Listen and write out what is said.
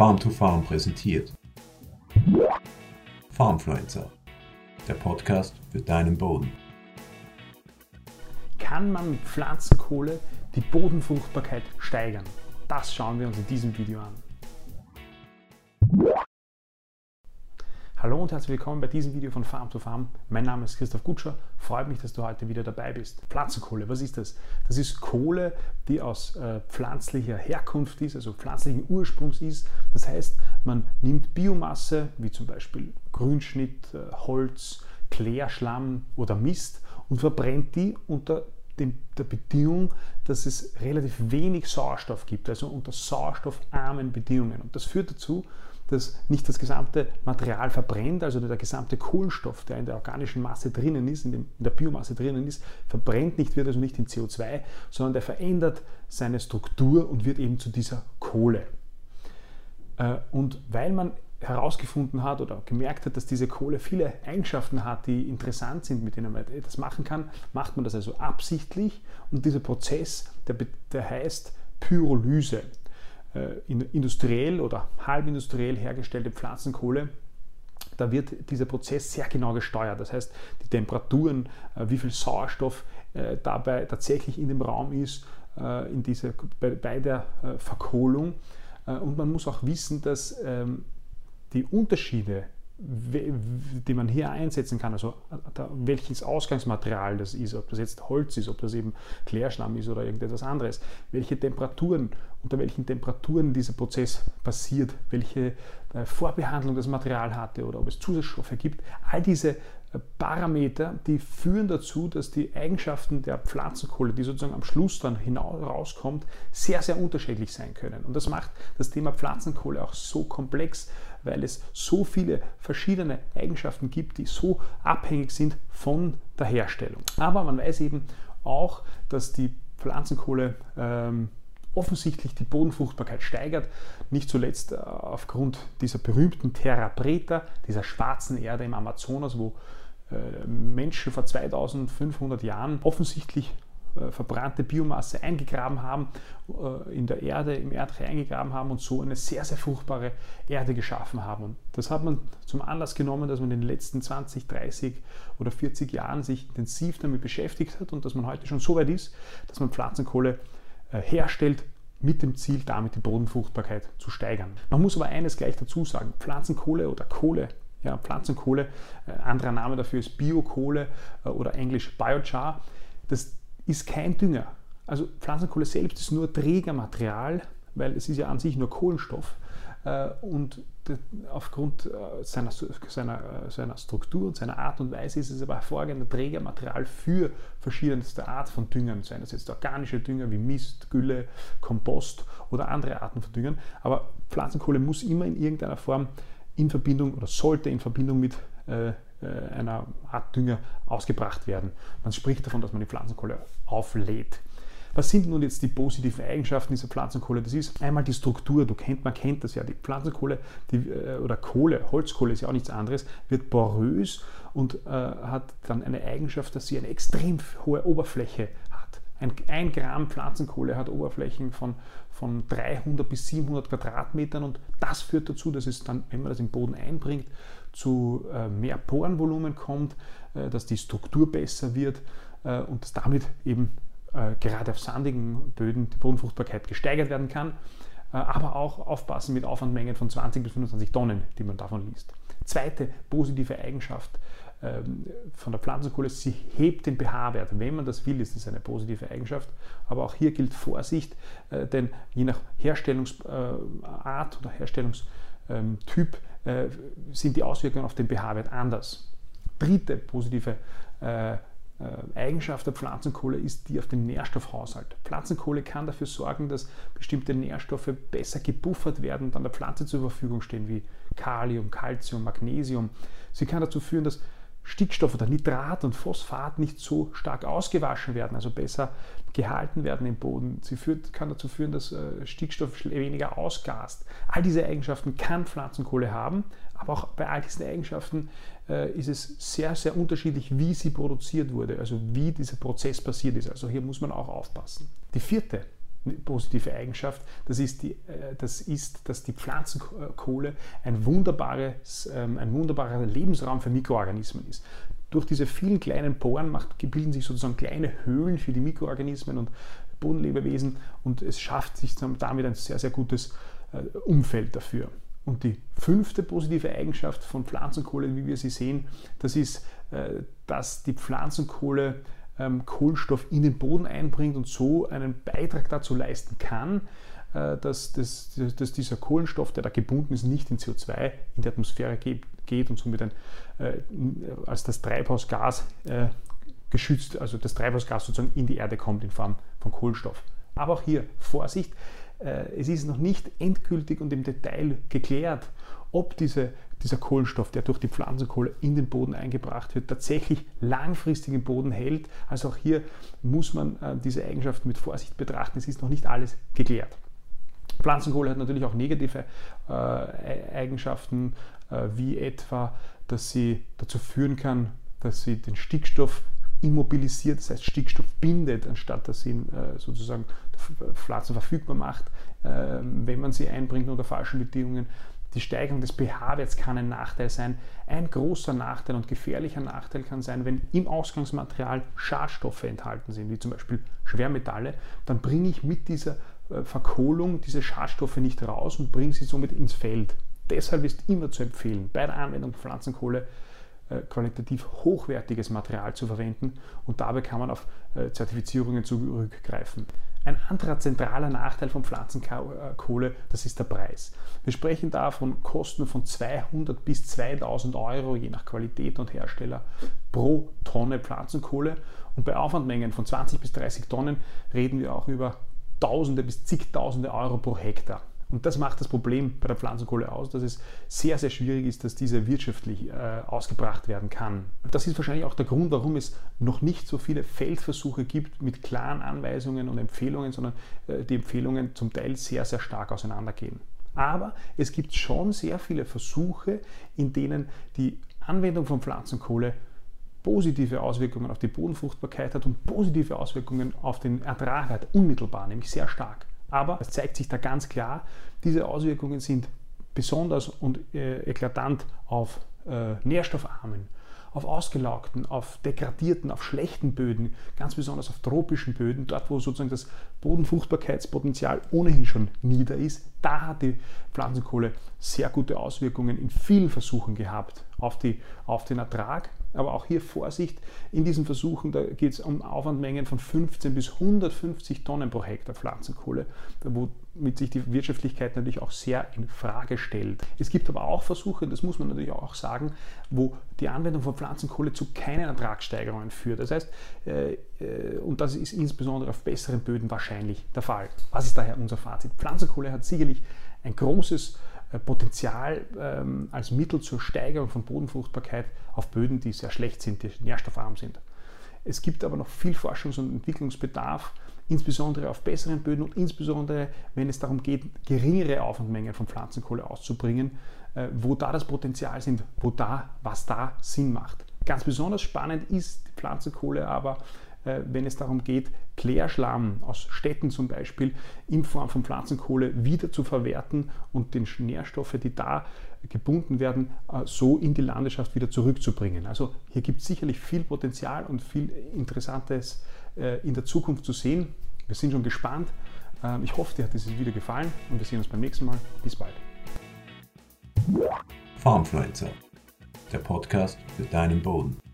Farm to Farm präsentiert. Farmfluencer, der Podcast für deinen Boden. Kann man mit Pflanzenkohle die Bodenfruchtbarkeit steigern? Das schauen wir uns in diesem Video an. Hallo und herzlich willkommen bei diesem Video von Farm to Farm. Mein Name ist Christoph Gutscher. Freut mich, dass du heute wieder dabei bist. Pflanzenkohle, was ist das? Das ist Kohle, die aus äh, pflanzlicher Herkunft ist, also pflanzlichen Ursprungs ist. Das heißt, man nimmt Biomasse, wie zum Beispiel Grünschnitt, äh, Holz, Klärschlamm oder Mist und verbrennt die unter der Bedingung, dass es relativ wenig Sauerstoff gibt, also unter sauerstoffarmen Bedingungen. Und das führt dazu, dass nicht das gesamte Material verbrennt, also der gesamte Kohlenstoff, der in der organischen Masse drinnen ist, in, dem, in der Biomasse drinnen ist, verbrennt nicht, wird also nicht in CO2, sondern der verändert seine Struktur und wird eben zu dieser Kohle. Äh, und weil man herausgefunden hat oder gemerkt hat, dass diese Kohle viele Eigenschaften hat, die interessant sind, mit denen man etwas machen kann, macht man das also absichtlich und dieser Prozess, der, der heißt Pyrolyse. Äh, industriell oder halbindustriell hergestellte Pflanzenkohle, da wird dieser Prozess sehr genau gesteuert. Das heißt, die Temperaturen, äh, wie viel Sauerstoff äh, dabei tatsächlich in dem Raum ist, in diese, bei, bei der Verkohlung. Und man muss auch wissen, dass ähm, die Unterschiede die man hier einsetzen kann, also welches Ausgangsmaterial das ist, ob das jetzt Holz ist, ob das eben Klärschlamm ist oder irgendetwas anderes, welche Temperaturen, unter welchen Temperaturen dieser Prozess passiert, welche äh, Vorbehandlung das Material hatte oder ob es Zusatzstoffe gibt, all diese äh, Parameter, die führen dazu, dass die Eigenschaften der Pflanzenkohle, die sozusagen am Schluss dann hinaus rauskommt, sehr, sehr unterschiedlich sein können. Und das macht das Thema Pflanzenkohle auch so komplex, weil es so viele verschiedene Eigenschaften gibt, die so abhängig sind von der Herstellung. Aber man weiß eben auch, dass die Pflanzenkohle ähm, offensichtlich die Bodenfruchtbarkeit steigert, nicht zuletzt äh, aufgrund dieser berühmten Terra Preta, dieser schwarzen Erde im Amazonas, wo Menschen vor 2500 Jahren offensichtlich äh, verbrannte Biomasse eingegraben haben, äh, in der Erde, im Erdreich eingegraben haben und so eine sehr, sehr fruchtbare Erde geschaffen haben. Und das hat man zum Anlass genommen, dass man in den letzten 20, 30 oder 40 Jahren sich intensiv damit beschäftigt hat und dass man heute schon so weit ist, dass man Pflanzenkohle äh, herstellt, mit dem Ziel, damit die Bodenfruchtbarkeit zu steigern. Man muss aber eines gleich dazu sagen, Pflanzenkohle oder Kohle ja, Pflanzenkohle, äh, anderer Name dafür ist Biokohle äh, oder englisch Biochar. Das ist kein Dünger. Also Pflanzenkohle selbst ist nur Trägermaterial, weil es ist ja an sich nur Kohlenstoff äh, und aufgrund äh, seiner, seiner, äh, seiner Struktur und seiner Art und Weise ist es aber hervorragender Trägermaterial für verschiedenste Art von Düngern, seien das jetzt organische Dünger wie Mist, Gülle, Kompost oder andere Arten von Düngern. Aber Pflanzenkohle muss immer in irgendeiner Form in Verbindung oder sollte in Verbindung mit äh, äh, einer Art Dünger ausgebracht werden. Man spricht davon, dass man die Pflanzenkohle auflädt. Was sind nun jetzt die positiven Eigenschaften dieser Pflanzenkohle? Das ist einmal die Struktur. Du kennt, man kennt das ja. Die Pflanzenkohle die, äh, oder Kohle, Holzkohle ist ja auch nichts anderes, wird porös und äh, hat dann eine Eigenschaft, dass sie eine extrem hohe Oberfläche. Ein, ein Gramm Pflanzenkohle hat Oberflächen von, von 300 bis 700 Quadratmetern und das führt dazu, dass es dann, wenn man das im Boden einbringt, zu äh, mehr Porenvolumen kommt, äh, dass die Struktur besser wird äh, und dass damit eben gerade auf sandigen Böden die Bodenfruchtbarkeit gesteigert werden kann, aber auch aufpassen mit Aufwandmengen von 20 bis 25 Tonnen, die man davon liest. Zweite positive Eigenschaft von der Pflanzenkohle, sie hebt den pH-Wert. Wenn man das will, ist das eine positive Eigenschaft. Aber auch hier gilt Vorsicht, denn je nach Herstellungsart oder Herstellungstyp äh, sind die Auswirkungen auf den pH-Wert anders. Dritte positive äh, äh, Eigenschaft der Pflanzenkohle ist die auf den Nährstoffhaushalt. Pflanzenkohle kann dafür sorgen, dass bestimmte Nährstoffe besser gebuffert werden und an der Pflanze zur Verfügung stehen, wie Kalium, Calcium, Magnesium. Sie kann dazu führen, dass Stickstoff oder Nitrat und Phosphat nicht so stark ausgewaschen werden, also besser gehalten werden im Boden. Sie führt, kann dazu führen, dass äh, Stickstoff weniger ausgast. All diese Eigenschaften kann Pflanzenkohle haben, aber auch bei all diesen Eigenschaften äh, ist es sehr, sehr unterschiedlich, wie sie produziert wurde, also wie dieser Prozess passiert ist. Also hier muss man auch aufpassen. Die vierte positive Eigenschaft, das ist, die, äh, das ist, dass die Pflanzenkohle ein, wunderbares, ähm, ein wunderbarer Lebensraum für Mikroorganismen ist. Durch diese vielen kleinen Poren macht, bilden sich sozusagen kleine Höhlen für die Mikroorganismen und Bodenlebewesen und es schafft sich damit ein sehr, sehr gutes äh, Umfeld dafür. Und die fünfte positive Eigenschaft von Pflanzenkohle, wie wir sie sehen, das ist, äh, dass die Pflanzenkohle Kohlenstoff in den Boden einbringt und so einen Beitrag dazu leisten kann, äh, dass, dass, dass, dieser Kohlenstoff, der da gebunden ist, nicht in CO2 in die Atmosphäre geht, geht und somit ein, äh, als das Treibhausgas äh, geschützt, also das Treibhausgas sozusagen in die Erde kommt in Form von Kohlenstoff. Aber auch hier Vorsicht, äh, es ist noch nicht endgültig und im Detail geklärt, ob diese, dieser Kohlenstoff, der durch die Pflanzenkohle in den Boden eingebracht wird, tatsächlich langfristig im Boden hält. Also auch hier muss man äh, diese Eigenschaften mit Vorsicht betrachten. Es ist noch nicht alles geklärt. Pflanzenkohle hat natürlich auch negative äh, Eigenschaften, äh, wie etwa, dass sie dazu führen kann, dass sie den Stickstoff immobilisiert, das heißt Stickstoff bindet, anstatt dass sie ihn sozusagen Pflanzen verfügbar macht, wenn man sie einbringt unter falschen Bedingungen. Die Steigerung des pH-Werts kann ein Nachteil sein. Ein großer Nachteil und gefährlicher Nachteil kann sein, wenn im Ausgangsmaterial Schadstoffe enthalten sind, wie zum Beispiel Schwermetalle, dann bringe ich mit dieser äh, Verkohlung diese Schadstoffe nicht raus und bringe sie somit ins Feld. Deshalb ist immer zu empfehlen, bei der Anwendung Pflanzenkohle äh, qualitativ hochwertiges Material zu verwenden und dabei kann man auf äh, Zertifizierungen zurückgreifen. Ein anderer zentraler Nachteil von Pflanzenkohle, das ist der Preis. Wir sprechen da von Kosten von 200 bis 2000 Euro, je nach Qualität und Hersteller, pro Tonne Pflanzenkohle. Und bei Aufwandmengen von 20 bis 30 Tonnen reden wir auch über Tausende bis zigtausende Euro pro Hektar. Und das macht das Problem bei der Pflanzenkohle aus, dass es sehr, sehr schwierig ist, dass diese wirtschaftlich äh, ausgebracht werden kann. Das ist wahrscheinlich auch der Grund, warum es noch nicht so viele Feldversuche gibt mit klaren Anweisungen und Empfehlungen, sondern äh, die Empfehlungen zum Teil sehr, sehr stark auseinandergehen. Aber es gibt schon sehr viele Versuche, in denen die Anwendung von Pflanzenkohle positive Auswirkungen auf die Bodenfruchtbarkeit hat und positive Auswirkungen auf den Ertrag hat, unmittelbar, nämlich sehr stark. Aber es zeigt sich da ganz klar, diese Auswirkungen sind besonders und äh, eklatant auf äh, nährstoffarmen, auf ausgelaugten, auf degradierten, auf schlechten Böden, ganz besonders auf tropischen Böden, dort wo sozusagen das Bodenfruchtbarkeitspotenzial ohnehin schon nieder ist, da hat die Pflanzenkohle sehr gute Auswirkungen in vielen Versuchen gehabt auf, die, auf den Ertrag aber auch hier Vorsicht, in diesen Versuchen, da geht es um Aufwandmengen von 15 bis 150 Tonnen pro Hektar Pflanzenkohle, womit sich die Wirtschaftlichkeit natürlich auch sehr in Frage stellt. Es gibt aber auch Versuche, das muss man natürlich auch sagen, wo die Anwendung von Pflanzenkohle zu keinen Ertragssteigerungen führt. Das heißt, äh, und das ist insbesondere auf besseren Böden wahrscheinlich der Fall. Was ist daher unser Fazit? Pflanzenkohle hat sicherlich ein großes äh, Potenzial ähm, als Mittel zur Steigerung von Bodenfruchtbarkeit auf Böden, die sehr schlecht sind, die nährstoffarm sind. Es gibt aber noch viel Forschungs- und Entwicklungsbedarf, insbesondere auf besseren Böden und insbesondere, wenn es darum geht, geringere Aufwandmengen von Pflanzenkohle auszubringen, äh, wo da das Potenzial sind, wo da, was da Sinn macht. Ganz besonders spannend ist Pflanzenkohle aber, äh, wenn es darum geht, Klärschlamm aus Städten zum Beispiel in Form von Pflanzenkohle wieder zu verwerten und den Nährstoffe, die da gebunden werden, äh, so in die Landwirtschaft wieder zurückzubringen. Also hier gibt es sicherlich viel Potenzial und viel Interessantes äh, in der Zukunft zu sehen. Wir sind schon gespannt. Ich hoffe, dir hat dieses Video gefallen und wir sehen uns beim nächsten Mal. Bis bald. Farmfluencer, der Podcast für deinen Boden.